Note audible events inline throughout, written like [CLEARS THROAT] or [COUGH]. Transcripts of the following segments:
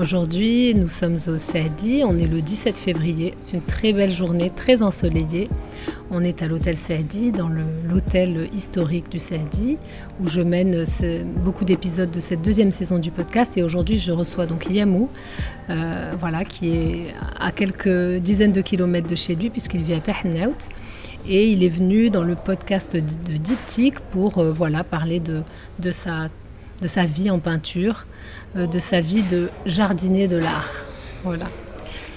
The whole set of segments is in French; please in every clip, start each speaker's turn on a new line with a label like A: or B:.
A: Aujourd'hui, nous sommes au Saadi, on est le 17 février. C'est une très belle journée, très ensoleillée. On est à l'hôtel Saadi, dans l'hôtel historique du Saadi, où je mène beaucoup d'épisodes de cette deuxième saison du podcast. Et aujourd'hui, je reçois donc Yamou, euh, voilà, qui est à quelques dizaines de kilomètres de chez lui, puisqu'il vit à Tahannaout. Et il est venu dans le podcast de Diptyque pour euh, voilà, parler de, de, sa, de sa vie en peinture. Euh, de sa vie de jardinier de l'art. Voilà.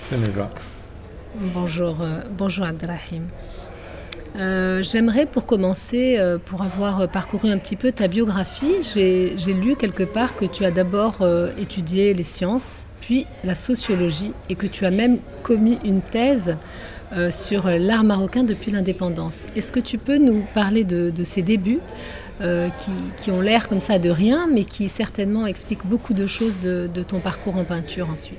B: Ça me va.
A: Bonjour, euh, bonjour Abdrahim. Euh, j'aimerais pour commencer, pour avoir parcouru un petit peu ta biographie, j'ai lu quelque part que tu as d'abord étudié les sciences, puis la sociologie, et que tu as même commis une thèse sur l'art marocain depuis l'indépendance. Est-ce que tu peux nous parler de, de ces débuts euh, qui, ont l'air comme ça de rien, mais qui certainement expliquent beaucoup de choses de, ton parcours en peinture ensuite.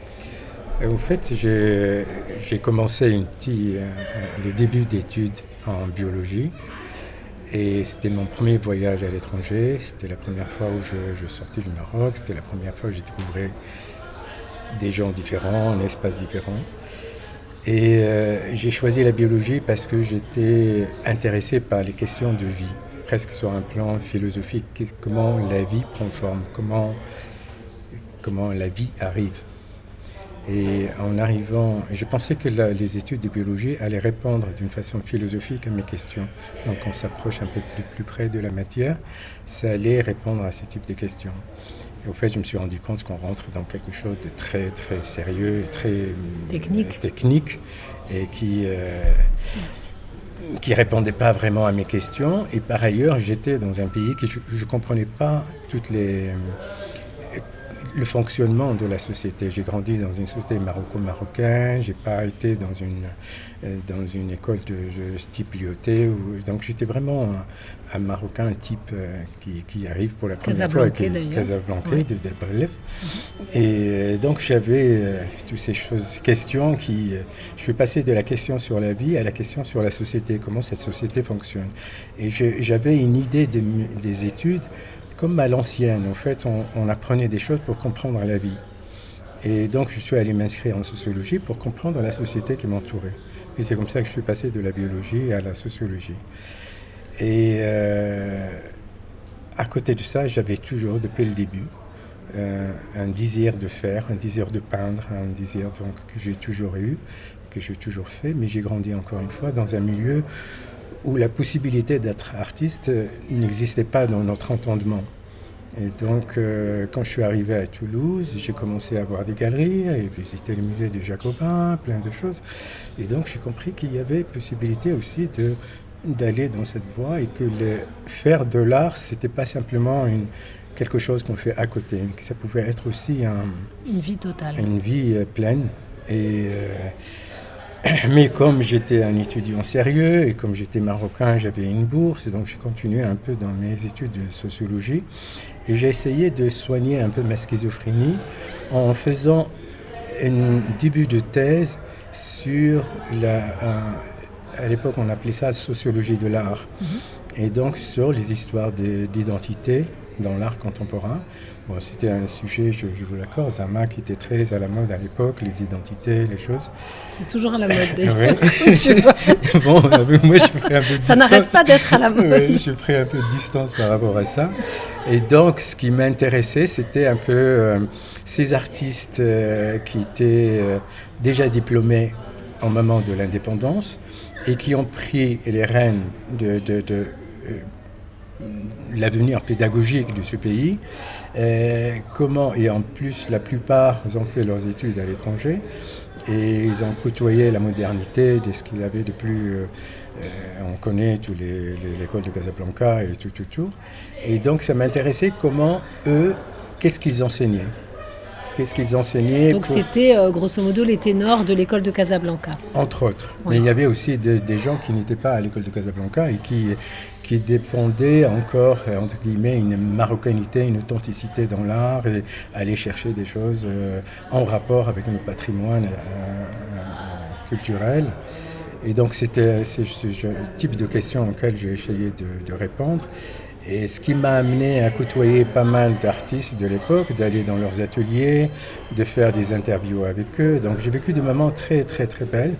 B: au fait, j'ai commencé une petite, euh, les débuts d'études en biologie. Et c'était mon premier voyage à l'étranger. C'était la première fois où je, sortais du Maroc. C'était la première fois où j'ai découvert des gens différents, un espace différent. Et euh, j'ai choisi la biologie parce que j'étais intéressé par les questions de vie presque sur un plan philosophique, comment la vie prend forme, comment, comment la vie arrive? Et en arrivant, je pensais que les études de biologie allaient répondre d'une façon philosophique à mes questions. Donc on s'approche un peu plus près de la matière, ça allait répondre à ce type de questions. Et au fait, je me suis rendu compte qu'on rentre dans quelque chose de très très sérieux, très
A: technique,
B: technique et qui euh, qui répondait pas vraiment à mes questions. Et par ailleurs, j'étais dans un pays que je ne comprenais pas toutes les le fonctionnement de la société. J'ai grandi dans une société maroco-marocaine, j'ai pas été dans une, euh, dans une école de, type Lyoté, donc j'étais vraiment un, Marocain, un type euh, qui, qui, arrive pour la première fois,
A: qui
B: Casablanca de Del mhm. Et euh, donc j'avais toutes ces choses, questions qui... je suis passé de la question sur la vie à la question sur la société, comment cette société fonctionne. Et j'avais une idée des, des études comme à l'ancienne, en fait, on, apprenait des choses pour comprendre la vie. Et donc, je suis allé m'inscrire en sociologie pour comprendre la société qui m'entourait. Et c'est comme ça que je suis passé de la biologie à la sociologie. Et euh, à côté de ça, j'avais toujours, depuis le début, euh, un désir de faire, un désir de peindre, un désir donc, que j'ai toujours eu, que j'ai toujours fait, mais j'ai grandi encore une fois dans un milieu où la possibilité d'être artiste n'existait pas dans notre entendement. Et donc, euh, quand je suis arrivé à Toulouse, j'ai commencé à voir des galeries, à visiter le musée de Jacobin, plein de choses. Et donc, j'ai compris qu'il y avait possibilité aussi de d'aller dans cette voie et que le, faire de l'art, c'était pas simplement une, quelque chose qu'on fait à côté, que ça pouvait être aussi un,
A: une vie totale,
B: une vie euh, pleine. Et euh, [CLEARS THROAT] Mais comme j'étais un étudiant sérieux et comme j'étais marocain, j'avais une bourse, et donc j'ai continué un peu dans mes études de sociologie. Et j'ai essayé de soigner un peu ma schizophrénie en faisant un début de thèse sur la. à l'époque, on appelait ça sociologie de l'art. Mhm. Et donc sur les histoires d'identité dans l'art contemporain. Bon, c'était un sujet, je, vous l'accorde, Zama qui était très à la mode à l'époque, les identités, les choses.
A: C'est toujours à la mode [LAUGHS] déjà. [LAUGHS] [LAUGHS]
B: bon, moi je ferai un peu de
A: Ça n'arrête pas d'être à la mode.
B: je ferai un peu de distance par rapport à ça. Et donc, ce qui m'intéressait, c'était un peu euh, ces artistes euh, qui étaient euh, déjà diplômés au moment de l'indépendance et qui ont pris les rênes de, de, de l'avenir pédagogique de ce pays. Et comment, et en plus, la plupart ont fait leurs études à l'étranger et ils ont côtoyé la modernité de ce qu'il y avait de plus. Euh, euh, on connaît tous les, l'école de Casablanca et tout, tout, tout. Et donc, ça m'intéressait comment eux, qu'est-ce qu'ils enseignaient? qu'est-ce qu'ils enseignaient.
A: Donc c'était grosso modo les ténors de l'école de Casablanca.
B: Entre autres. Mais il y avait aussi des gens qui n'étaient pas à l'école de Casablanca et qui, qui défendaient encore, entre guillemets, une marocanité, une authenticité dans l'art et aller chercher des choses en rapport avec notre patrimoine culturel. Et donc c'était ce type de questions auxquelles j'ai essayé de, répondre. Et ce qui m'a amené à côtoyer pas mal d'artistes de l'époque, d'aller dans leurs ateliers, de faire des interviews avec eux. Donc j'ai vécu des moments très très très belles.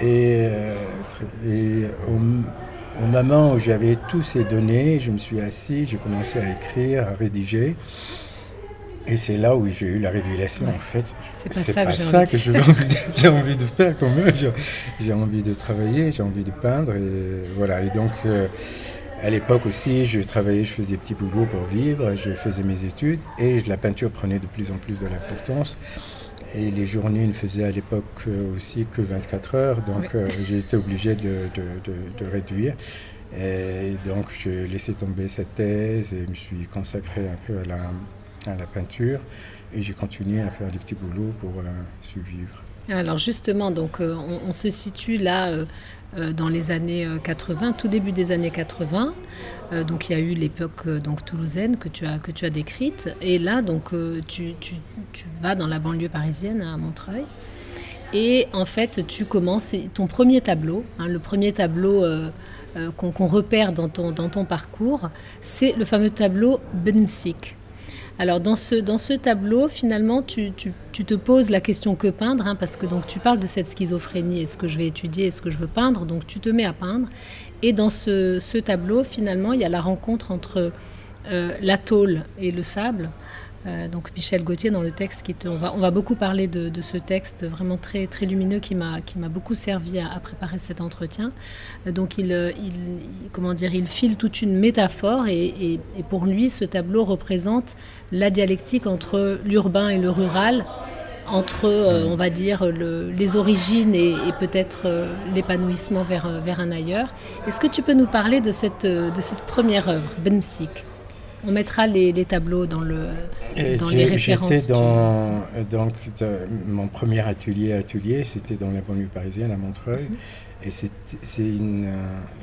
B: Et, euh, au, au, moment où j'avais tous ces données, je me suis assis, j'ai commencé à écrire, à rédiger. Et c'est là où j'ai eu la révélation, en fait.
A: C'est pas ça, que, [LAUGHS]
B: j'ai envie, de faire quand même. J'ai envie de travailler, j'ai envie de peindre. Et voilà. Et donc, euh, à l'époque aussi, je travaillais, je faisais des petits boulots pour vivre, je faisais mes études et la peinture prenait de plus en plus de l'importance. Et les journées ne faisaient à l'époque aussi que 24 heures, donc euh, j'ai été obligé de, de, de, réduire. Et donc, j'ai laissé tomber cette thèse et je me suis consacré un peu à la, à la peinture et j'ai continué à faire des petits boulots pour euh, survivre.
A: Alors justement, donc euh, on, se situe là euh, dans les années 80, tout début des années 80. donc il y a eu l'époque donc toulousaine que tu as décrite et là donc tu, vas dans la banlieue parisienne à Montreuil et en fait tu commences ton premier tableau, hein, le premier tableau qu'on repère dans ton, dans ton parcours, c'est le fameux tableau Bensik. Alors dans ce, dans ce tableau, finalement, tu, te poses la question que peindre, hein, parce que donc tu parles de cette schizophrénie, est-ce que je vais étudier, est-ce que je veux peindre, donc tu te mets à peindre. Et dans ce, tableau, finalement, il y a la rencontre entre euh, la tôle et le sable. Euh, donc Michel Gauthier dans le texte, qui on, va, on va beaucoup parler de, ce texte vraiment très, très lumineux qui m'a beaucoup servi à, préparer cet entretien. Euh, donc il, il, comment dire, il file toute une métaphore et, pour lui ce tableau représente la dialectique entre l'urbain et le rural, entre, euh, on va dire, les origines et, peut-être l'épanouissement vers, vers un ailleurs. Est-ce que tu peux nous parler de cette, de cette première œuvre, Bensik on mettra les, tableaux dans, le, dans les références.
B: J'étais dans, mon premier atelier, atelier c'était dans la banlieue parisienne à Montreuil. Mhm. Et c'est une,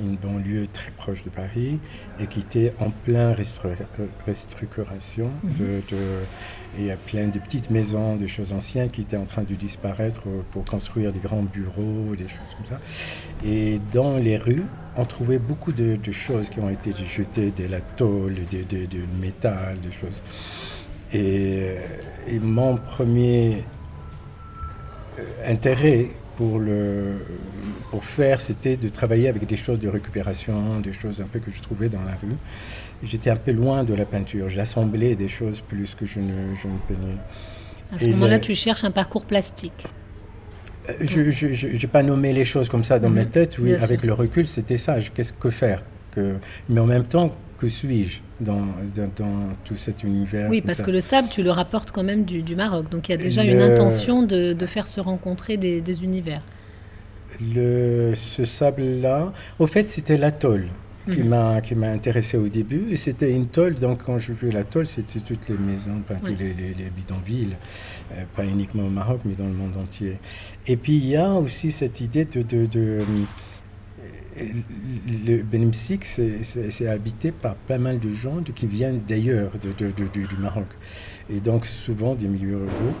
B: une, banlieue très proche de Paris et qui était en plein restructuration. Mhm. De, il y a plein de petites maisons, de choses anciennes qui étaient en train de disparaître pour construire des grands bureaux, des choses comme ça. Et dans les rues, on trouvait beaucoup de, choses qui ont été jetées, de la tôle, du métal, des choses. Et, et mon premier euh, intérêt pour, le, pour faire, c'était de travailler avec des choses de récupération, des choses un peu que je trouvais dans la rue. J'étais un peu loin de la peinture. J'assemblais des choses plus que je ne, je ne peignais.
A: À ce moment-là, tu cherches un parcours plastique.
B: Euh, je n'ai pas nommé les choses comme ça dans ma mhm. tête. Oui, avec le recul, c'était ça. Qu'est-ce que faire que... Mais en même temps, que suis-je dans, dans, tout cet univers
A: Oui, parce que le sable, tu le rapportes quand même du, du Maroc. Donc il y a déjà une intention de, de, faire se rencontrer des, des univers.
B: Le, ce sable-là, au fait, c'était l'atoll qui mhm. m'a qui m'a intéressé au début et c'était une tôle donc quand je vis la tôle c'était toutes les maisons pas tous les, les, les, bidonvilles euh, pas uniquement au Maroc mais dans le monde entier et puis il y a aussi cette idée de, de, de le Benimsik, c'est habité par pas mal de gens qui viennent d'ailleurs, du Maroc. Et donc souvent des milieux ruraux.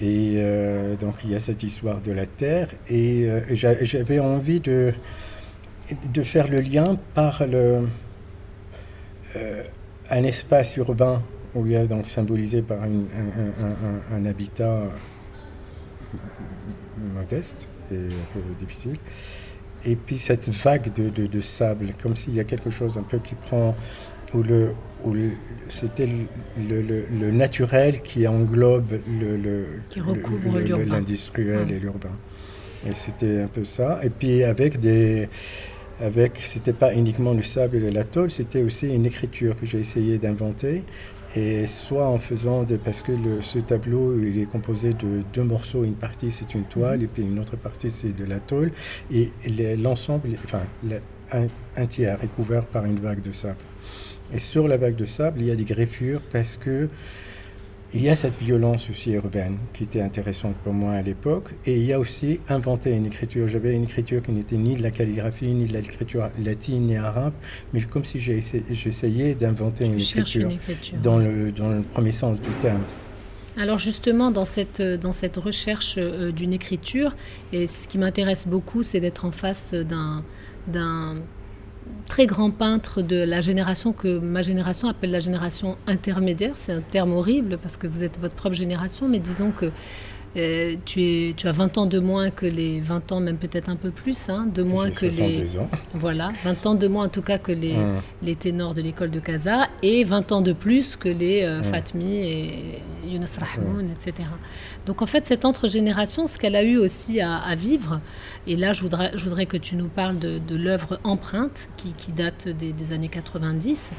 B: Et euh, donc il y a cette histoire de la terre. Et euh, j'avais envie de, de faire le lien par le, euh, un espace urbain où il y a donc symbolisé par un, un habitat modeste et un peu difficile et puis cette vague de, de, sable, comme s'il y a quelque chose un peu qui prend, où, le, où c'était le, le, le, naturel qui englobe l'industriel et l'urbain. Et c'était un peu ça. Et puis avec des... Avec, c'était pas uniquement le sable et la tôle, c'était aussi une écriture que j'ai essayé d'inventer et soit en faisant des, parce que ce tableau il est composé de deux morceaux, une partie c'est une toile mhm. et puis une autre partie c'est de la tôle et l'ensemble, enfin un, tiers est couvert par une vague de sable. Et sur la vague de sable il y a des greffures parce que il y a cette violence aussi urbaine qui était intéressante pour moi à l'époque. Et il y a aussi inventé une écriture. J'avais une écriture qui n'était ni de la calligraphie, ni de l'écriture latine, ni arabe, mais comme si j'essayais d'inventer une, écriture, dans, le, dans le premier sens du terme.
A: Alors justement, dans cette, dans cette recherche euh, d'une écriture, et ce qui m'intéresse beaucoup, c'est d'être en face d'un très grand peintre de la génération que ma génération appelle la génération intermédiaire. C'est un terme horrible parce que vous êtes votre propre génération, mais disons que euh, tu, es, tu as 20 ans de moins que les 20 ans, même peut-être un peu plus, hein, de moins que les.
B: Ans.
A: Voilà, 20 ans de moins en tout cas que les, hum. les ténors de l'école de Casa et 20 ans de plus que les euh, hum. Fatmi et Younes Rahmoun, hum. etc. Donc en fait, cette entre-génération, ce qu'elle a eu aussi à, vivre, et là je voudrais, je voudrais que tu nous parles de, de l'œuvre Empreinte, qui, qui date des, des, années 90,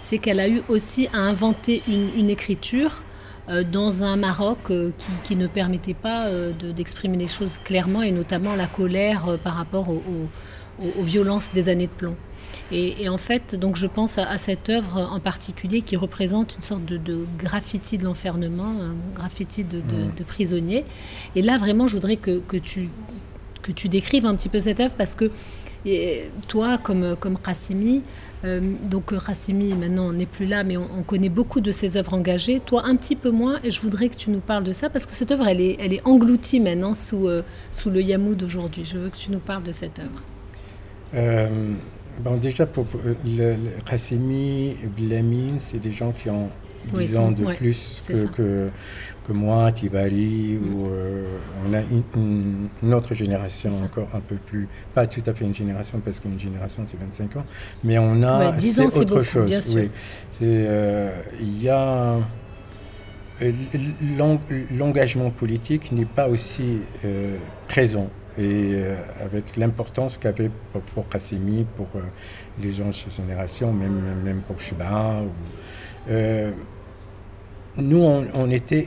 A: c'est qu'elle a eu aussi à inventer une, une écriture dans un Maroc euh, qui, ne permettait pas euh, d'exprimer les choses clairement et notamment la colère par rapport aux violences des années de plomb. Et, en fait, donc je pense à, cette œuvre en particulier qui représente une sorte de, graffiti de l'enfermement, un graffiti de, de, prisonnier. Et là, vraiment, je voudrais que, que, tu, que tu décrives un petit peu cette œuvre parce que toi, comme, comme Qassimi, euh, donc Rassimi, maintenant, n'est plus là, mais on, connaît beaucoup de ses œuvres engagées. Toi, un petit peu moins, et je voudrais que tu nous parles de ça, parce que cette œuvre, elle est, engloutie maintenant sous, euh, sous le Yamoud d'aujourd'hui. Je veux que tu nous parles de cette œuvre.
B: Euh, bon, déjà, pour, le, Rassimi, Blamine, c'est des gens qui ont 10 ans de plus que, que, moi, Tibari, mm. ou euh, on a une, autre génération encore un peu plus, pas tout à fait une génération, parce qu'une génération c'est 25 ans, mais on a
A: c'est autre chose.
B: Oui. Euh, il y a euh, l'engagement politique n'est pas aussi présent et avec l'importance qu'avait pour, pour pour les gens de cette génération, même, même pour Chuba. Ou, nous, on, était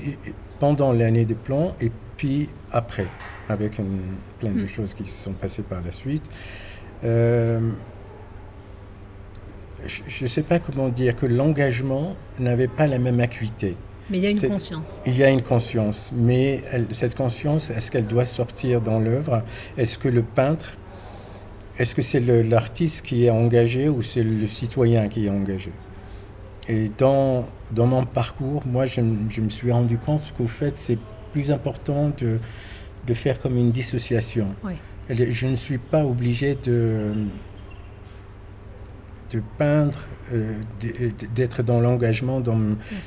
B: pendant l'année de plomb et puis après, avec plein de hmm. choses qui se sont passées par la suite. Euh, je ne sais pas comment dire que l'engagement n'avait pas la même acuité.
A: Mais il y a une conscience.
B: Il y a une conscience, mais cette conscience, est-ce qu'elle doit sortir dans l'œuvre? Est-ce que le peintre, est-ce que c'est l'artiste qui est engagé ou c'est le citoyen qui est engagé? Et dans dans mon parcours, moi, je, me suis rendu compte qu'au fait, c'est plus important de, de, faire comme une dissociation. Je ne suis pas obligé de, de peindre, euh, d'être dans l'engagement.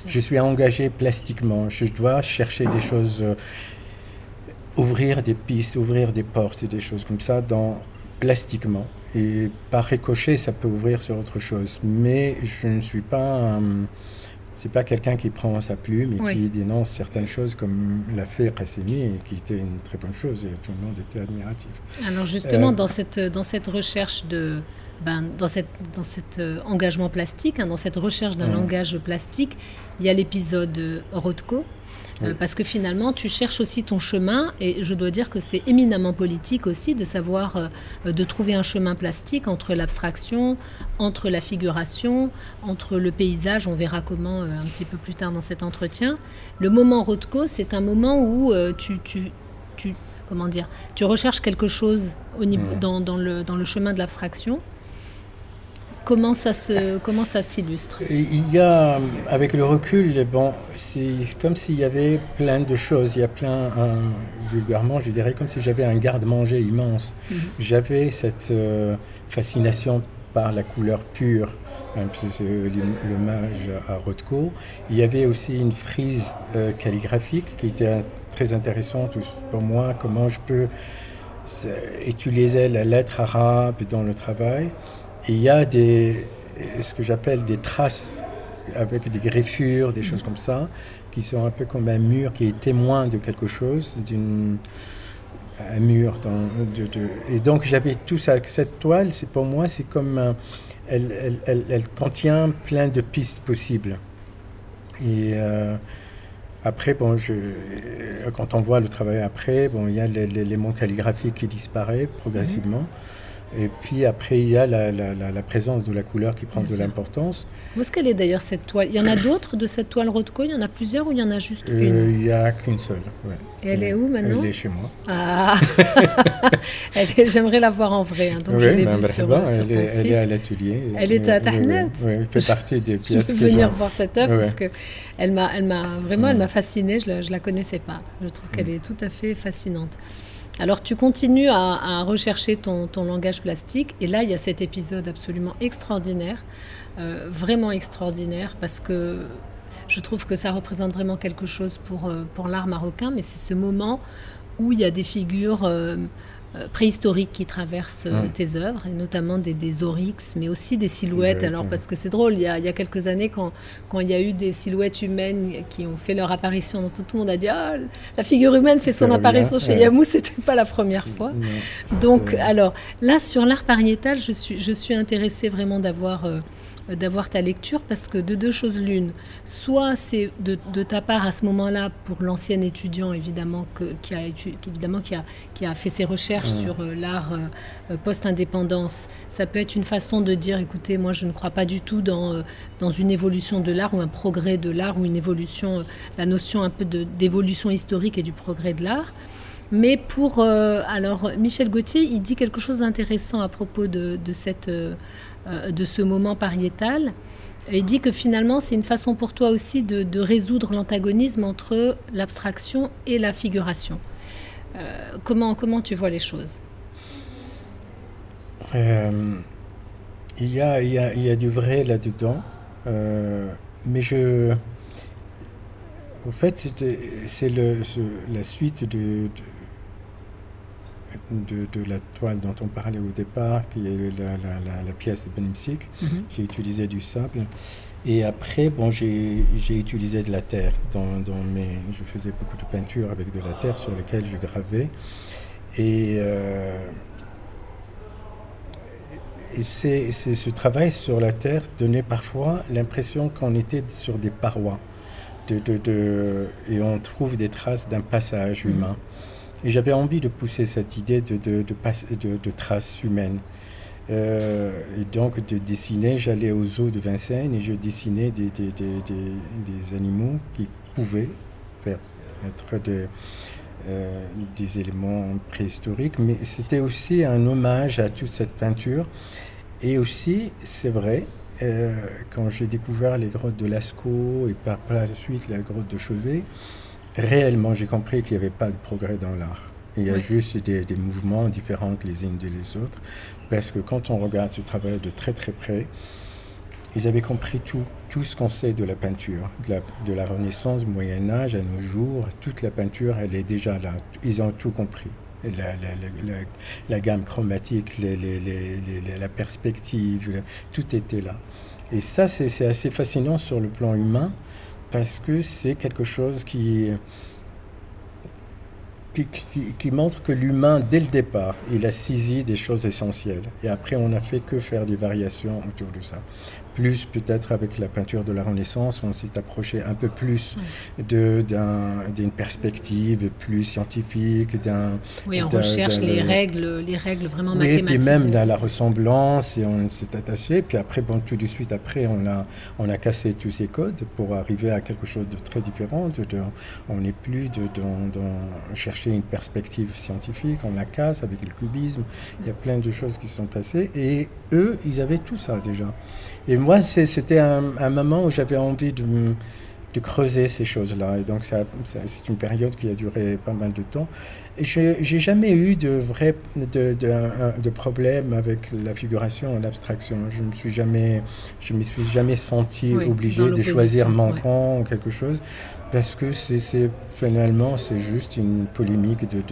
B: Je suis engagé plastiquement. Je dois chercher des choses, euh, ouvrir des pistes, ouvrir des portes et des choses comme ça dans, plastiquement. Et par ricochet, ça peut ouvrir sur autre chose. Mais je ne suis pas c'est pas quelqu'un qui prend sa plume et qui dénonce certaines choses comme l'a fait Cassini et qui était une très bonne chose et tout le monde était admiratif.
A: Alors justement, euh, dans, cette, dans cette recherche de... Ben, dans, cette, dans cet euh, engagement plastique, hein, dans cette recherche d'un langage plastique, il y a l'épisode Rothko, euh, parce que finalement, tu cherches aussi ton chemin, et je dois dire que c'est éminemment politique aussi de savoir, euh, de trouver un chemin plastique entre l'abstraction, entre la figuration, entre le paysage, on verra comment euh, un petit peu plus tard dans cet entretien. Le moment Rothko, c'est un moment où tu, tu, tu, comment dire, tu recherches quelque chose au niveau, dans, dans, le, dans le chemin de l'abstraction, Comment ça se, comment ça s'illustre?
B: Il y a, avec le recul, bon, c'est comme s'il y avait plein de choses. Il y a plein, vulgairement, je dirais, comme si j'avais un garde-manger immense. Mhm. J'avais cette euh, fascination par la couleur pure, hein, l'image à Rothko. Il y avait aussi une frise euh, calligraphique qui était très intéressante pour moi. Comment je peux utiliser la lettre arabe dans le travail il y a des, ce que j'appelle des traces avec des greffures, des choses comme ça, qui sont un peu comme un mur qui est témoin de quelque chose, d'une un mur. de, et donc j'avais tout ça. Cette toile, c'est pour moi, c'est comme elle, elle, elle, contient plein de pistes possibles. Et euh, après, bon, quand on voit le travail après, bon, il y a l'élément calligraphique qui disparaît progressivement. Et puis après, il y a la, présence de la couleur qui prend de l'importance.
A: Où est-ce qu'elle est d'ailleurs cette toile? Il y en a d'autres de cette toile Rothko? Il y en a plusieurs ou il y en a juste
B: euh,
A: une?
B: Il n'y a qu'une seule.
A: Et elle est où maintenant?
B: Elle est chez moi.
A: Ah [LAUGHS] J'aimerais la voir en vrai. Hein, donc je l'ai vue sur, sur,
B: elle, est, elle est à l'atelier.
A: Elle est à Tahnet
B: Oui, elle fait partie des [LAUGHS] pièces.
A: Je veux venir voir cette œuvre parce que elle m'a, vraiment, elle m'a fascinée. Je la, je la connaissais pas. Je trouve qu'elle mm. est tout à fait fascinante. Alors tu continues à, rechercher ton, langage plastique. Et là il y a cet épisode absolument extraordinaire, euh, vraiment extraordinaire parce que je trouve que ça représente vraiment quelque chose pour, euh, l'art marocain, mais c'est ce moment où il y a des figures euh, préhistoriques qui traversent euh, tes œuvres, et notamment des, des, oryx, mais aussi des silhouettes. Alors, parce que c'est drôle, il y, a, il y, a, quelques années, quand, quand il y a eu des silhouettes humaines qui ont fait leur apparition, dans tout, le monde a dit Ah, la figure humaine fait son apparition chez Yamou, [LAUGHS] c'était pas la première fois. Donc, alors, là, sur l'art pariétal, je suis, je suis intéressée vraiment d'avoir. Euh, euh, d'avoir ta lecture parce que de deux choses l'une, soit c'est de, ta part à ce moment-là pour l'ancien étudiant évidemment qui, a, évidemment qui, a, qui a fait ses recherches mmh. sur euh, l'art euh, post-indépendance, ça peut être une façon de dire écoutez moi je ne crois pas du tout dans, dans une évolution de l'art ou un progrès de l'art ou une évolution, la notion un peu d'évolution historique et du progrès de l'art. Mais pour alors Michel Gauthier, il dit quelque chose d'intéressant à propos de, de cette euh, de ce moment pariétal. Et dit que finalement, c'est une façon pour toi aussi de, résoudre l'antagonisme entre l'abstraction et la figuration. Euh, comment, comment tu vois les choses?
B: Euh, il, y a, il, y a, du vrai là-dedans, mais je. En fait, c'est la suite de, la toile dont on parlait au départ, qui est la, pièce de Benimsik. Mhm. J'ai utilisé du sable. Et après, bon, j'ai utilisé de la terre. Dans, mes, je faisais beaucoup de peinture avec de la terre sur laquelle je gravais. Et, euh, et c'est, ce travail sur la terre donnait parfois l'impression qu'on était sur des parois. De, de, et on trouve des traces d'un passage mhm. humain. Et j'avais envie de pousser cette idée de, traces humaines. Euh, et donc de dessiner, j'allais aux zoos de Vincennes et je dessinais des, animaux qui pouvaient être euh, des éléments préhistoriques, mais c'était aussi un hommage à toute cette peinture. Et aussi, c'est vrai, euh, quand j'ai découvert les grottes de Lascaux et par la suite la grotte de Chevet, réellement, j'ai compris qu'il n'y avait pas de progrès dans l'art. Il y a juste des, mouvements différents les uns des autres. Parce que quand on regarde ce travail de très très près, ils avaient compris tout, tout ce qu'on sait de la peinture, de la, Renaissance, du Moyen Âge à nos jours. Toute la peinture, elle est déjà là. Ils ont tout compris. La, gamme chromatique, la perspective, tout était là. Et ça, c'est assez fascinant sur le plan humain parce que c'est quelque chose qui, qui, montre que l'humain, dès le départ, il a saisi des choses essentielles. Et après, on n'a fait que faire des variations autour de ça plus peut-être avec la peinture de la Renaissance, on s'est approché un peu plus d'une perspective plus scientifique. d'un
A: oui, on recherche les règles, les règles vraiment mathématiques.
B: Et puis même la, ressemblance, et on s'est attaché. Puis après, bon, tout de suite après, on a, on a cassé tous ces codes pour arriver à quelque chose de très différent. De, on n'est plus de, chercher une perspective scientifique, on la casse avec le cubisme. Il y a plein de choses qui sont passées. Et eux, ils avaient tout ça déjà. Et moi, c'était un, moment où j'avais envie de, de, creuser ces choses-là. Et donc, c'est une période qui a duré pas mal de temps. Et j'ai jamais eu de vrai de, de, de, problème avec la figuration l'abstraction. Je me suis jamais, je me suis jamais senti obligé de choisir manquant ou quelque chose, parce que c'est finalement c'est juste une polémique de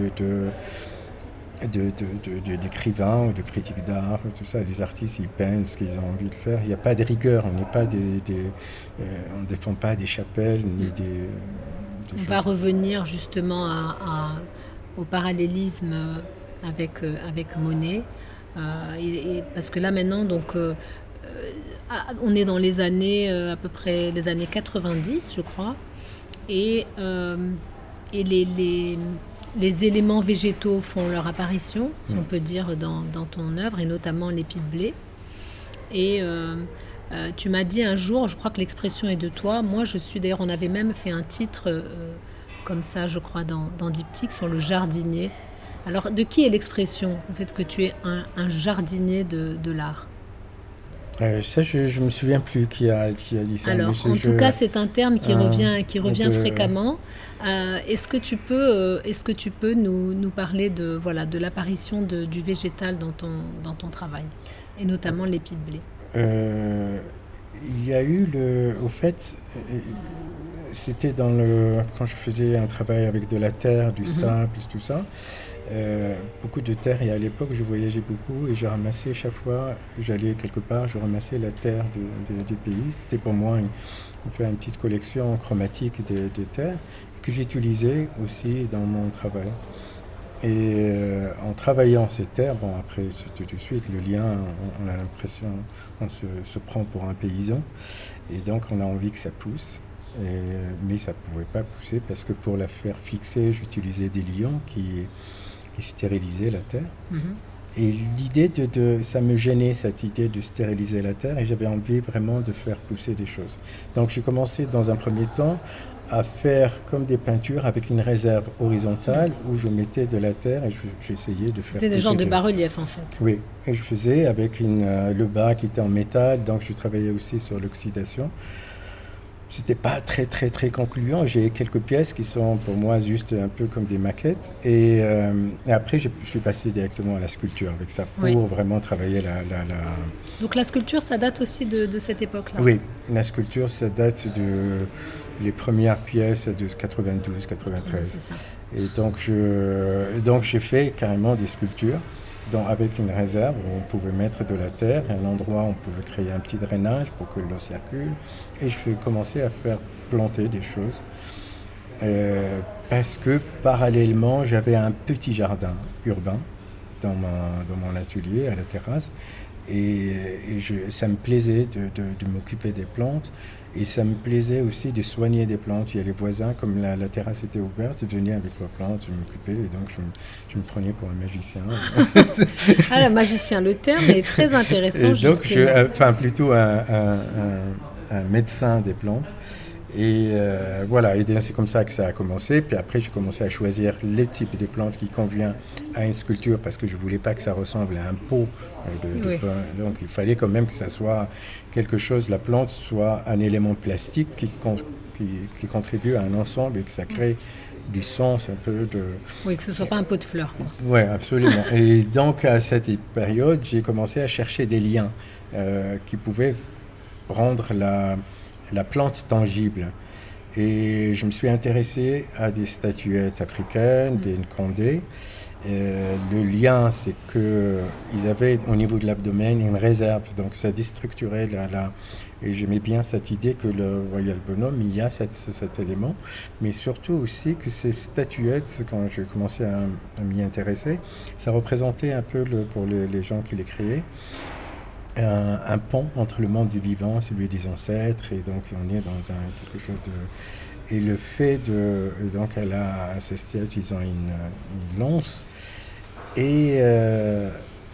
B: d'écrivains de, ou de critiques d'art, tout ça. Les artistes, ils peignent ce qu'ils ont envie de faire. Il n'y a pas de rigueur. On n'est pas des, euh, on défend pas des chapelles ni mm. des.
A: on va revenir justement à, au parallélisme avec euh, avec Monet, euh, et, parce que là maintenant donc. on est dans les années, à peu près les années 90, je crois, et, et les, les les éléments végétaux font leur apparition, si
B: Mm.
A: on peut dire, dans, dans ton œuvre, et notamment l'épi de blé. Et euh, euh, tu m'as dit un jour, je crois que l'expression est de toi, moi je suis d'ailleurs, on avait même fait un titre euh, comme ça, je crois, dans, dans Diptyque, sur le jardinier. Alors, de qui est l'expression, le fait que tu es un, un jardinier de, de l'art?
B: Euh, ça, je ne me souviens plus qui a, qui a dit ça.
A: Alors,
B: je-
A: en
B: je-
A: tout cas, c'est un terme qui
B: Ah,
A: revient, qui revient
B: de-
A: fréquemment. Euh, est-ce que tu peux, euh, est-ce que tu peux nous, nous parler de voilà de l'apparition du végétal dans ton dans ton travail et notamment l'épi de blé?
B: Euh, il y a eu le. Au fait, euh, c'était dans le. Quand je faisais un travail avec de la terre, du
A: Mhm.
B: sable, tout ça. Euh, beaucoup de terre et à l'époque je voyageais beaucoup et je ramassais chaque fois j'allais quelque part je ramassais la terre de- de- pays c'était pour moi une, une petite collection chromatique des des terres que j'utilisais aussi dans mon travail et euh, en travaillant ces terres, bon après tout de suite le lien, on, a l'impression, on se, se prend pour un paysan et donc on a envie que ça pousse. Euh, mais ça ne pouvait pas pousser parce que pour la faire fixer, j'utilisais des lions qui, qui stérilisaient la terre.
A: Mhm.
B: Et l'idée de, de- ça me gênait cette idée de stériliser la terre et j'avais envie vraiment de faire pousser des choses. Donc j'ai commencé dans un premier temps à faire comme des peintures avec une réserve horizontale où je mettais de la terre et je- j'essayais de faire
A: C'était des genres de bas-relief en fait.
B: Oui, et je faisais avec une, euh, le bas qui était en métal, donc je travaillais aussi sur l'oxydation. C'était pas très très très concluant. J'ai quelques pièces qui sont pour moi juste un peu comme des maquettes. Et, euh, et après, je, suis passé directement à la sculpture avec ça pour
A: Oui.
B: vraiment travailler la, la, la-
A: Donc la sculpture, ça date aussi de, de cette époque-là.
B: Oui, la sculpture, ça date de les premières pièces de 92, 93.
A: C'est ça.
B: Et donc, je, donc j'ai fait carrément des sculptures avec une réserve où on pouvait mettre de la terre, un endroit où on pouvait créer un petit drainage pour que l'eau circule. Et je vais commencer à faire planter des choses. Euh, parce que parallèlement, j'avais un petit jardin urbain dans, dans mon atelier, à la terrasse. Et, ça me plaisait de- de m'occuper des plantes. Et ça me plaisait aussi de soigner des plantes. Il y a les voisins, comme la, la terrasse était ouverte, ils venaient avec leurs plantes, je m'occupais. Et donc, je, me- je me prenais pour un magicien.
A: Ah, le magicien, le terme est très intéressant.
B: Et donc, je, euh, enfin, plutôt un, un- un- un médecin des plantes. Et euh, voilà, et c'est comme ça que ça a commencé. Puis après, j'ai commencé à choisir les types de plantes qui conviennent à une sculpture parce que je voulais pas que ça ressemble à un pot euh, de, de
A: Oui.
B: pain. Donc, il fallait quand même que ça soit quelque chose, la plante soit un élément plastique qui, con- qui, qui contribue à un ensemble et que ça crée du sens un peu de,
A: Oui, que ce soit pas un pot de fleurs.
B: oui, absolument. Et donc, à cette période, j'ai commencé à chercher des liens euh, qui pouvaient rendre la, la plante tangible. Et je me suis intéressé à des statuettes africaines, des Nkondé. Euh, le lien, c'est qu'ils avaient au niveau de l'abdomen une réserve, donc ça déstructurait la, la- Et j'aimais bien cette idée que le Royal Bonhomme, il y a cet, cet élément, mais surtout aussi que ces statuettes, quand j'ai commencé à, à m'y intéresser, ça représentait un peu, le- pour les, les gens qui les créaient, un, un pont entre le monde du vivant, celui des ancêtres, et donc on est dans un, quelque chose de... Et le fait de... Donc elle a, ces statues, ils ont une, lance, et euh,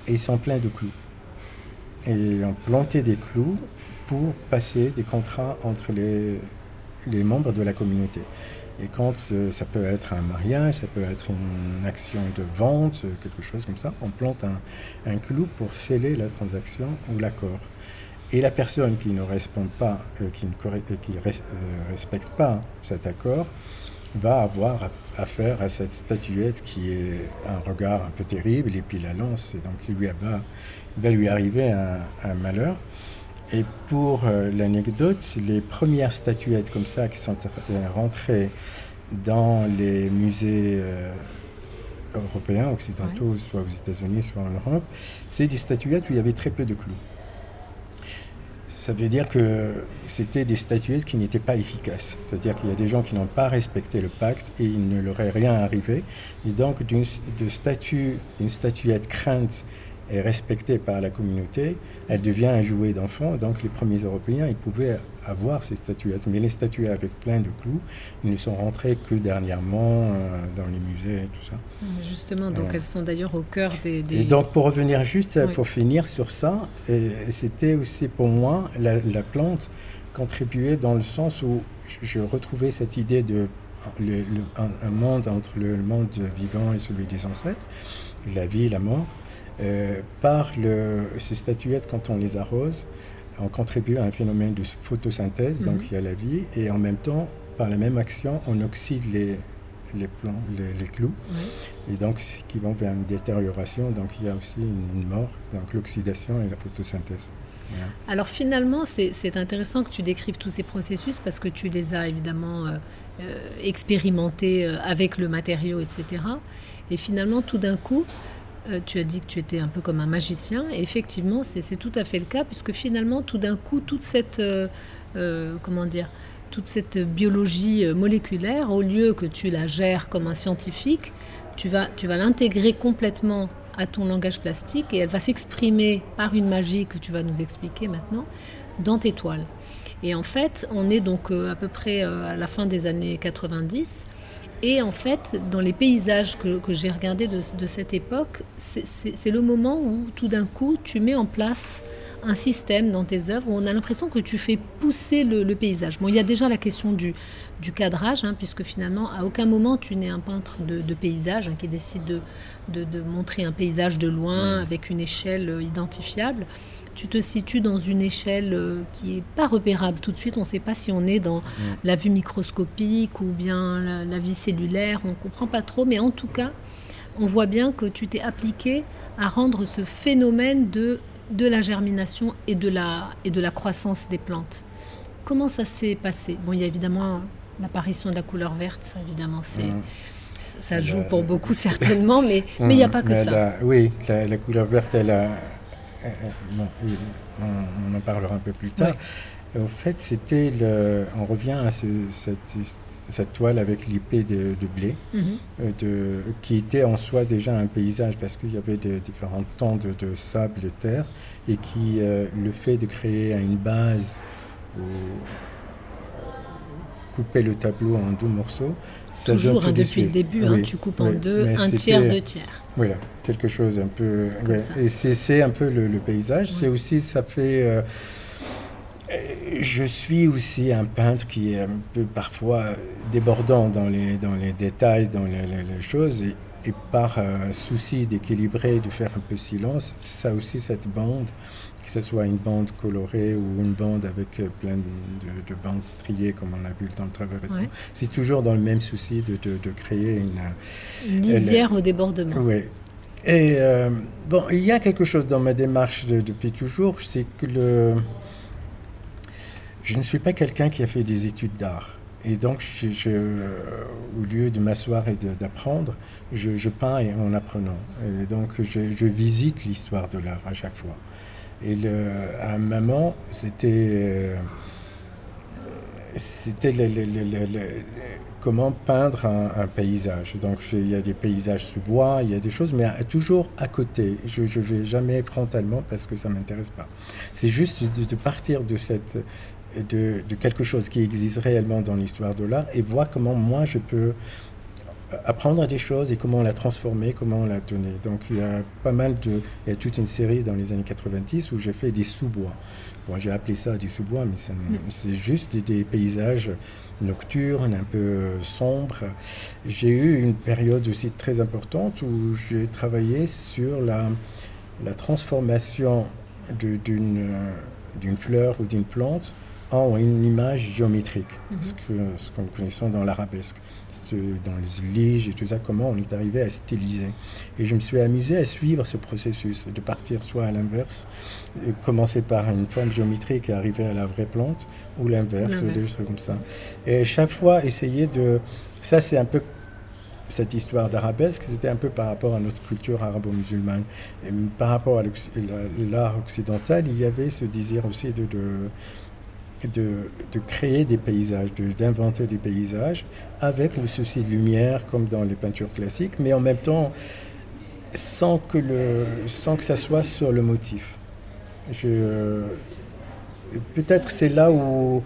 B: ils sont pleins de clous. Et ils ont planté des clous pour passer des contrats entre les, les membres de la communauté. Et quand ça peut être un mariage, ça peut être une action de vente, quelque chose comme ça, on plante un, clou pour sceller la transaction ou l'accord. Et la personne qui ne répond pas, euh, qui ne euh, euh, respecte pas cet accord, va avoir aff- affaire à cette statuette qui est un regard un peu terrible et puis la lance, et donc il lui va, lui arriver un malheur. Et pour euh, l'anecdote, les premières statuettes comme ça qui sont rentrées dans les musées euh, européens, occidentaux, soit aux États-Unis, soit en Europe, c'est des statuettes où il y avait très peu de clous. Ça veut dire que c'était des statuettes qui n'étaient pas efficaces. C'est-à-dire qu'il y a des gens qui n'ont pas respecté le pacte et il ne leur est rien arrivé. Et donc, d'une statue, une statuette crainte et respectée par la communauté, elle devient un jouet d'enfant. Donc, les premiers Européens, ils pouvaient à, voir ces statuettes. Mais les statuettes avec plein de clous, ils ne sont rentrées que dernièrement euh, dans les musées et tout ça.
A: Justement, donc elles sont d'ailleurs au cœur des,
B: Et donc pour revenir juste, pour finir sur ça, c'était aussi pour moi, la, plante contribuait dans le sens où je retrouvais cette idée de le, un, monde entre le monde vivant et celui des ancêtres, la vie et la mort. Euh, par le, ces statuettes, quand on les arrose, on contribue à un phénomène de photosynthèse, donc mhm. il y a la vie, et en même temps, par la même action, on oxyde les, les, clous, et donc ce qui vont vers une détérioration, donc il y a aussi une, mort, donc l'oxydation et la photosynthèse.
A: Alors finalement, c'est intéressant que tu décrives tous ces processus parce que tu les as évidemment euh, euh, expérimentés avec le matériau, etc. Et finalement, tout d'un coup, euh, tu as dit que tu étais un peu comme un magicien, et effectivement, c'est tout à fait le cas, puisque finalement, tout d'un coup, toute cette, euh, euh, biologie moléculaire, au lieu que tu la gères comme un scientifique, tu vas, tu vas l'intégrer complètement à ton langage plastique, et elle va s'exprimer par une magie que tu vas nous expliquer maintenant dans tes toiles. Et en fait, on est donc à peu près à la fin des années 90. Et en fait, dans les paysages que, j'ai regardés de, cette époque, c'est le moment où tout d'un coup, tu mets en place un système dans tes œuvres où on a l'impression que tu fais pousser le, paysage. Bon, il y a déjà la question du, du cadrage, hein, puisque finalement, à aucun moment, tu n'es un peintre de, paysage hein, qui décide de, de, montrer un paysage de loin avec une échelle euh, identifiable tu te situes dans une échelle euh, qui n'est pas repérable tout de suite. On ne sait pas si on est dans la vue microscopique ou bien la, vie cellulaire. On ne comprend pas trop. Mais en tout cas, on voit bien que tu t'es appliqué à rendre ce phénomène de, de la germination et de la, et de la croissance des plantes. Comment ça s'est passé? Bon, il y a évidemment l'apparition de la couleur verte, ça, évidemment, c'est... Ça joue pour beaucoup certainement, mais [LAUGHS] il n'y a pas que ça.
B: oui, la, la, couleur verte, elle a, euh, euh, on, en parlera un peu plus tard. En fait, c'était le, on revient à cette, toile avec l'épée de, blé, mhm. euh, de, qui était en soi déjà un paysage parce qu'il y avait des différents temps de, sable, de terre, et qui, le fait de créer une base, couper le tableau en deux morceaux,
A: Toujours hein, depuis le début, hein, tu coupes en deux, un tiers, deux tiers.
B: Voilà, quelque chose un peu. Et c'est un peu le, paysage. C'est aussi, ça fait. Euh, je suis aussi un peintre qui est un peu parfois débordant dans les, dans les détails, dans les, choses. Et, par euh, souci d'équilibrer, de faire un peu silence, ça aussi, cette bande que ce soit une bande colorée ou une bande avec euh, plein de, bandes striées, comme on a vu dans le travail récent. C'est toujours dans le même souci de, de, créer une,
A: une lisière au débordement.
B: Oui. Et euh, bon, il y a quelque chose dans ma démarche depuis toujours, c'est que le... je ne suis pas quelqu'un qui a fait des études d'art. Et donc, je, au lieu de m'asseoir et d'apprendre, je, je, peins en apprenant. Et donc, je visite l'histoire de l'art à chaque fois. Et le, à moment, c'était. Euh, c'était comment peindre un, paysage. Donc il y a des paysages sous bois, il y a des choses, mais toujours à côté. Je ne vais jamais frontalement parce que ça ne m'intéresse pas. C'est juste de, partir de, cette, de, de, quelque chose qui existe réellement dans l'histoire de l'art et voir comment moi je peux apprendre des choses et comment la transformer, comment la donner. Donc il y a pas mal de... Il y a toute une série dans les années 90 où j'ai fait des sous-bois. Bon, j'ai appelé ça du sous-bois, mais c'est mm. juste des, paysages nocturnes, un peu sombres. J'ai eu une période aussi très importante où j'ai travaillé sur la, la transformation d'une fleur ou d'une plante en une image géométrique, mm-hmm. ce que ce que nous connaissons dans l'arabesque dans les liges et tout ça, comment on est arrivé à styliser. Et je me suis amusé à suivre ce processus, de partir soit à l'inverse, euh, commencer par une forme géométrique et arriver à la vraie plante, ou l'inverse, des choses comme ça. Et chaque fois, essayer de... Ça, c'est un peu cette histoire d'arabesque, c'était un peu par rapport à notre culture arabo-musulmane. Par rapport à l'art occidental, il y avait ce désir aussi de, de de, de, créer des paysages, d'inventer des paysages avec le souci de lumière comme dans les peintures classiques, mais en même temps sans que, le, sans que ça soit sur le motif. Peut-être c'est là où,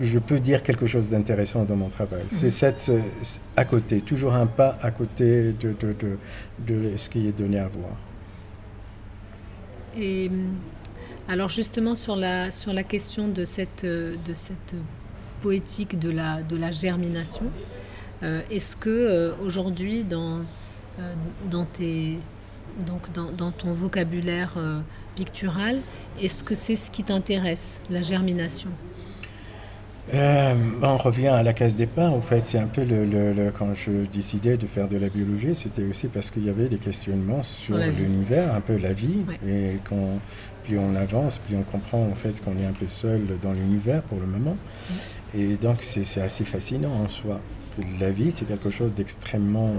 B: je peux dire quelque chose d'intéressant dans mon travail. C'est cette, à côté, toujours un pas à côté de, de, de, ce qui est donné à voir.
A: Et alors justement sur la, sur la question de cette, de cette poétique de la, de la germination, euh, est-ce que euh, aujourd'hui euh, dans, ton vocabulaire pictural, est-ce que c'est ce qui t'intéresse, la germination?
B: Euh, on revient à la case départ. En fait, c'est un peu le, quand je décidais de faire de la biologie, c'était aussi parce qu'il y avait des questionnements sur, l'univers, un peu la vie, et qu'on, plus on avance, plus on comprend en fait qu'on est un peu seul dans l'univers pour le moment. Et donc c'est assez fascinant en soi que la vie, c'est quelque chose d'extrêmement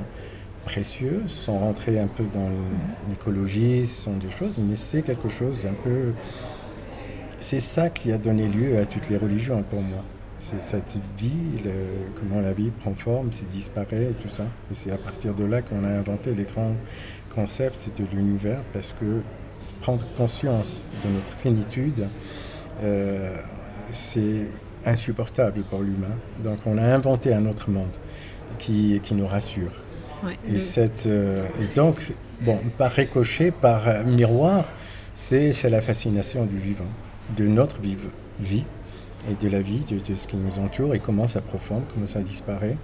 B: précieux, sans rentrer un peu dans l'écologie, sont des choses, mais c'est quelque chose un peu... C'est ça qui a donné lieu à toutes les religions pour moi. C'est cette vie, comment la vie prend forme, c'est disparaît et tout ça. Et c'est à partir de là qu'on a inventé les grands concepts de l'univers parce que prendre conscience de notre finitude, euh, c'est insupportable pour l'humain. Donc on a inventé un autre monde qui, qui nous rassure. et, cette, euh, et donc, bon, par ricochet, par miroir, c'est la fascination du vivant, de notre vie et de la vie, de, ce qui nous entoure et comment ça profonde, comment ça disparaît.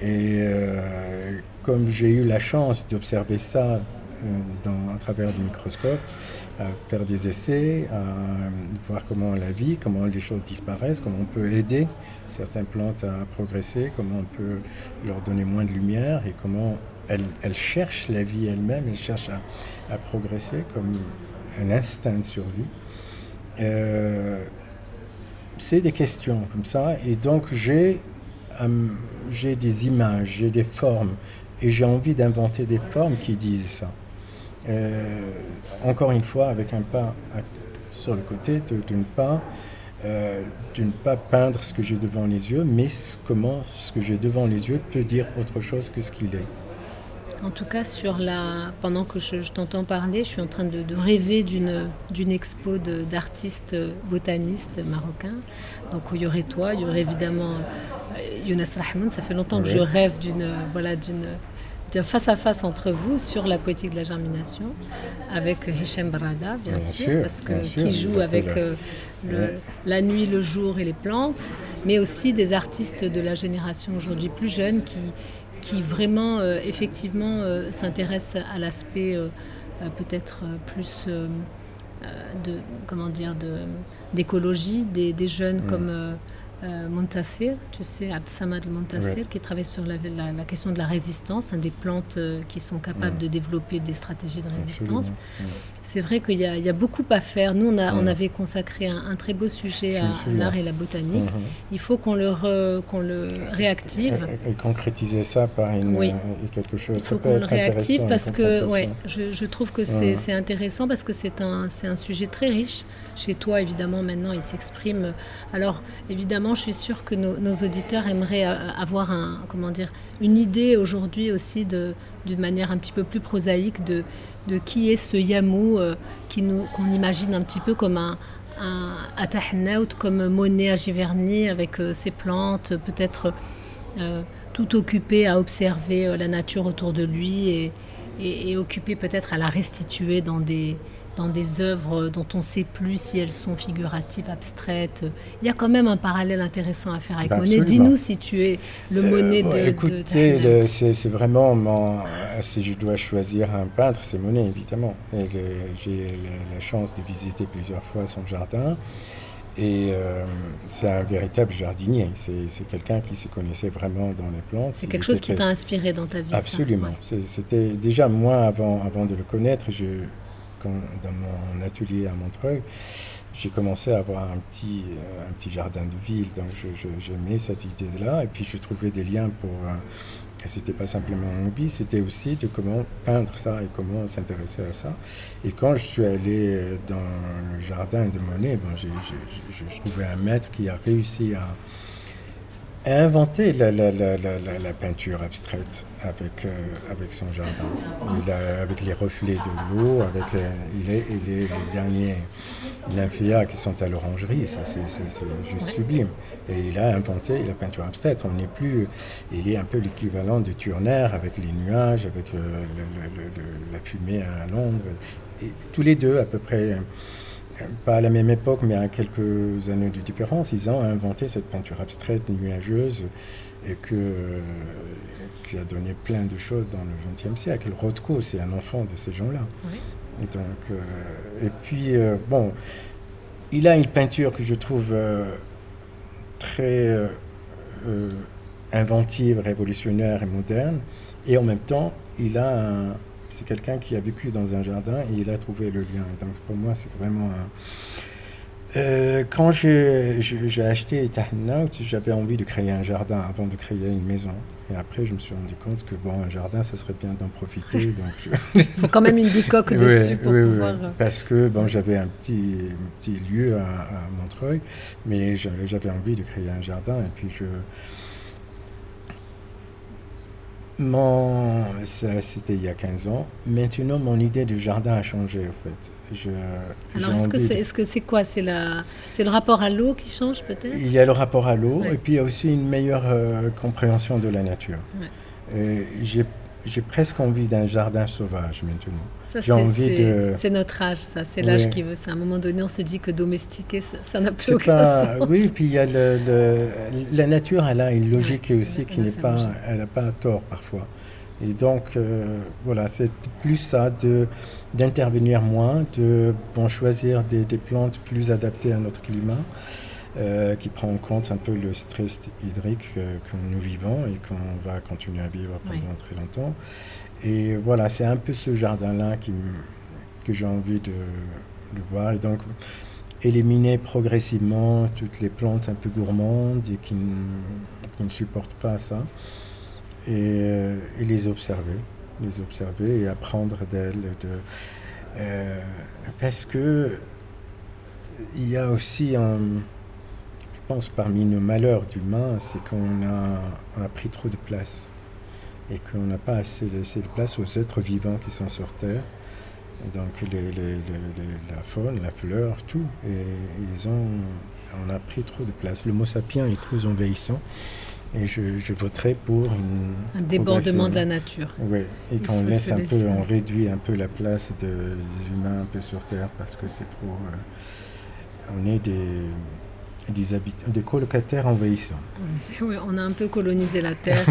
B: Et euh, comme j'ai eu la chance d'observer ça euh, à travers du microscope, à faire des essais, à voir comment la vie, comment les choses disparaissent, comment on peut aider certaines plantes à progresser, comment on peut leur donner moins de lumière et comment elles, cherchent la vie elle-même, elles cherchent à, à, progresser comme un instinct de survie. Euh, c'est des questions comme ça. Et donc, j'ai euh, j'ai des images, j'ai des formes. Et j'ai envie d'inventer des formes qui disent ça. Euh, encore une fois, avec un pas sur le côté, de, ne euh, pas peindre ce que j'ai devant les yeux, mais comment ce que j'ai devant les yeux peut dire autre chose que ce qu'il est.
A: En tout cas, sur la... pendant que je, t'entends parler, je suis en train de, rêver d'une, d'une expo d'artistes botanistes marocains. Donc il y aurait toi, il y aurait évidemment euh, Younes Rahmoun. Ça fait longtemps que je rêve d'une, voilà, d'une, d'un face-à-face entre vous sur la poétique de la germination, avec Hichem Barada, bien, sûr, parce que, qui joue avec euh, le, la nuit, le jour et les plantes, mais aussi des artistes de la génération aujourd'hui plus jeune qui qui vraiment euh, effectivement euh, s'intéresse à l'aspect euh, peut-être plus de comment dire de d'écologie des, des, jeunes mm. comme euh, tu sais, Absamad Montasser, qui travaille sur la, la, question de la résistance, hein, des plantes euh, qui sont capables de développer des stratégies de résistance. C'est vrai qu'il y, y, a beaucoup à faire. Nous, on, a, on avait consacré un, très beau sujet à l'art et la botanique. Mm-hmm. Il faut qu'on le, réactive.
B: Et, concrétiser ça par une, euh, quelque chose.
A: Il faut qu'on le réactive parce que ouais, je, je trouve que c'est intéressant parce que c'est un, un sujet très riche. Chez toi, évidemment, maintenant, il s'exprime. Alors, évidemment, je suis sûre que nos, auditeurs aimeraient euh, avoir comment dire, une idée aujourd'hui aussi d'une manière un petit peu plus prosaïque de, qui est ce Yamou euh, qu'on imagine un petit peu comme un, un comme Monet à Giverny avec euh, ses plantes, peut-être tout occupé à observer la nature autour de lui et occupé peut-être à la restituer dans des, dans des œuvres dont on ne sait plus si elles sont figuratives, abstraites. Il y a quand même un parallèle intéressant à faire avec ben, Monet. Dis-nous si tu es le euh, Monet de.
B: Écoutez, c'est vraiment mon, si je dois choisir un peintre, c'est Monet évidemment. J'ai la, chance de visiter plusieurs fois son jardin. Et euh, c'est un véritable jardinier. C'est quelqu'un qui se connaissait vraiment dans les plantes.
A: C'est quelque chose qui t'a inspiré dans ta vie.
B: Absolument. C'était déjà moi avant, avant de le connaître. Je, dans mon atelier à Montreuil, j'ai commencé à avoir un petit, euh, un petit jardin de ville. Donc, j'aimais cette idée-là. Et puis, je trouvais des liens pour. Euh, c'était pas simplement un hobby, c'était aussi de comment peindre ça et comment s'intéresser à ça. Et quand je suis allé euh, dans le jardin de Monet, bon, je trouvais un maître qui a réussi à a inventé la, la, la, la peinture abstraite avec, euh, avec son jardin, il a, avec les reflets de l'eau, avec euh, les, les, les, derniers lymphéas qui sont à l'orangerie, ça c'est juste sublime. Et il a inventé la peinture abstraite. On n'est plus, il est un peu l'équivalent de Turner avec les nuages, avec euh, la fumée à Londres. Et tous les deux à peu près pas à la même époque, mais à quelques années de différence, ils ont inventé cette peinture abstraite, nuageuse, et que, qui a donné plein de choses dans le XXe siècle. Rothko, c'est un enfant de ces gens-là. Et, donc, euh, et puis, euh, bon, il a une peinture que je trouve euh, très inventive, révolutionnaire et moderne, et en même temps, il a un c'est quelqu'un qui a vécu dans un jardin et il a trouvé le lien. Donc pour moi, c'est vraiment euh, quand j'ai acheté Tahnout, j'avais envie de créer un jardin avant de créer une maison. Et après, je me suis rendu compte que bon, un jardin, ça serait bien d'en profiter. [LAUGHS]
A: Il faut quand même une bicoque [LAUGHS] dessus pour pouvoir.
B: Oui. Parce que bon, j'avais un petit, petit lieu à, à Montreuil, mais j'avais envie de créer un jardin. Et puis je mon, ça, c'était il y a 15 ans. Maintenant, mon idée du jardin a changé, en fait.
A: Je, Alors, est-ce que, c'est, que c'est quoi? C'est, la, c'est le rapport à l'eau qui change, peut-être?
B: Il y a le rapport à l'eau, et puis il y a aussi une meilleure euh, compréhension de la nature. Ouais. j'ai j'ai presque envie d'un jardin sauvage maintenant.
A: J'ai envie de. C'est notre âge, ça. C'est l'âge qui veut ça. À un moment donné, on se dit que domestiquer, ça n'a plus aucun
B: pas... sens. Oui, puis il y a le, la nature, elle a une logique aussi qui n'est pas, elle n'a pas tort parfois. Et donc, euh, voilà, c'est plus ça de d'intervenir moins, de bon, choisir des, des, plantes plus adaptées à notre climat. Euh, qui prend en compte un peu le stress hydrique que nous vivons et qu'on va continuer à vivre pendant très longtemps. Et voilà, c'est un peu ce jardin-là que j'ai envie de, de, voir. Et donc, éliminer progressivement toutes les plantes un peu gourmandes et qui, qui ne supportent pas ça. Et, euh, et, les observer, les observer et apprendre d'elles. De, euh, parce que il y a aussi un pense parmi nos malheurs d'humains, c'est qu'on a, on a pris trop de place et qu'on n'a pas assez laissé de place aux êtres vivants qui sont sur Terre. donc les, les, la faune, la fleur, tout. Et ils ont, on a pris trop de place. Le mot sapien est trop envahissant. Et je, je voterai pour
A: un débordement de la nature.
B: Oui, et qu'on laisse un peu, on réduit un peu la place des humains un peu sur Terre parce que c'est trop. Euh, on est des des, colocataires envahissants. [LAUGHS]
A: Oui, on a un peu colonisé la terre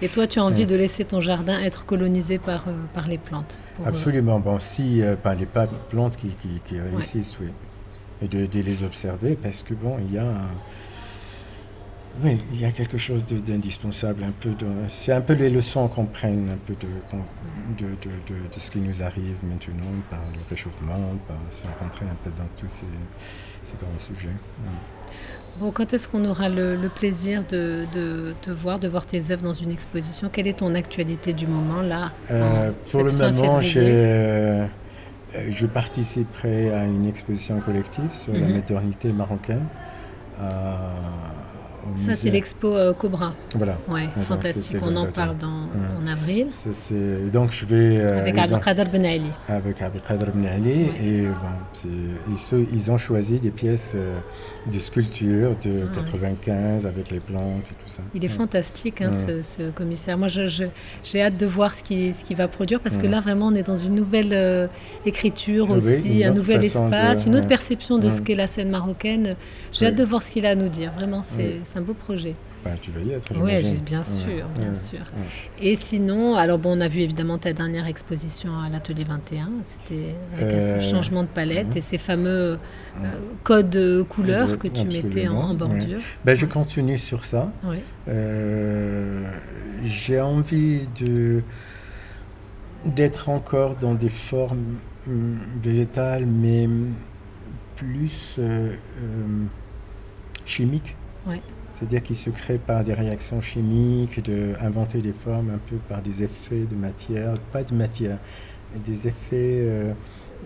A: et, [LAUGHS] toi tu as envie de laisser ton jardin être colonisé par, euh, par les plantes.
B: Euh, Absolument, bon, si euh, par les plantes qui, qui, réussissent, oui. Et de, de, les observer parce que bon, il y a... Oui, il y a quelque chose d'indispensable, un peu c'est un peu les leçons qu'on prenne un peu de, de, de, de, ce qui nous arrive maintenant par le réchauffement, par se rentrer un peu dans tous ces, ces grands sujets.
A: Bon, quand est-ce qu'on aura le, plaisir de, te voir, de voir tes œuvres dans une exposition? Quelle est ton actualité du moment là?
B: Euh, Pour le moment, euh, je participerai à une exposition collective sur la mhm. modernité marocaine.
A: Ça, c'est l'expo euh, Cobra.
B: Voilà.
A: Ouais, fantastique. On en parle dans, en avril.
B: Donc, je vais.
A: Euh, avec Abdelkader Ben Ali.
B: Avec Abdelkader Ben Ali. Et bon, ils, ils, ont choisi des pièces, euh, de sculptures de 95 avec les plantes et tout ça.
A: Il est fantastique, hein, ce, commissaire. Moi, j'ai hâte de voir ce qu'il ce qui va produire parce que là, vraiment, on est dans une nouvelle écriture aussi, un nouvel espace, une autre perception de ce qu'est la scène marocaine. J'ai hâte de voir ce qu'il a à nous dire. Vraiment, c'est un beau projet.
B: Bah, tu vas y être.
A: Oui, bien sûr, bien sûr. Et sinon, alors bon, on a vu évidemment ta dernière exposition à l'atelier 21. C'était avec ce euh, changement de palette et ces fameux euh, codes couleurs que tu mettais en, bordure.
B: Ben, je continue sur ça. Euh, j'ai envie de d'être encore dans des formes hum, végétales, mais plus chimiques.
A: Ouais.
B: C'est-à-dire qu'il se crée par des réactions chimiques, de inventer des formes un peu par des effets de matière, pas de matière, mais des effets euh,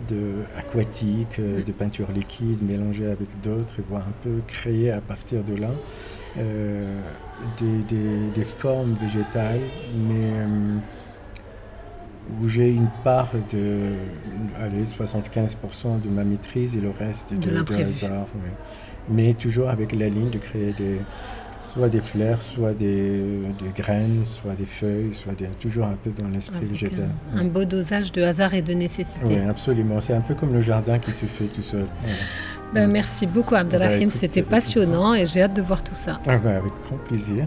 B: de, aquatiques, euh, de peinture liquide mélangées avec d'autres, et voir un peu créer à partir de là. Euh, des, formes végétales, mais où j'ai une part de allez, 75% de ma maîtrise et le reste de, de, hasard. Mais toujours avec la ligne de créer des, soit des fleurs, soit des, graines, soit des feuilles, soit toujours un peu dans l'esprit végétal.
A: Un, beau dosage de hasard et de nécessité.
B: Oui, absolument. C'est un peu comme le jardin qui se fait tout seul.
A: Ben, merci beaucoup Abdelrahim, bah, c'était passionnant et j'ai hâte de voir tout ça.
B: Ah, ben, avec grand plaisir.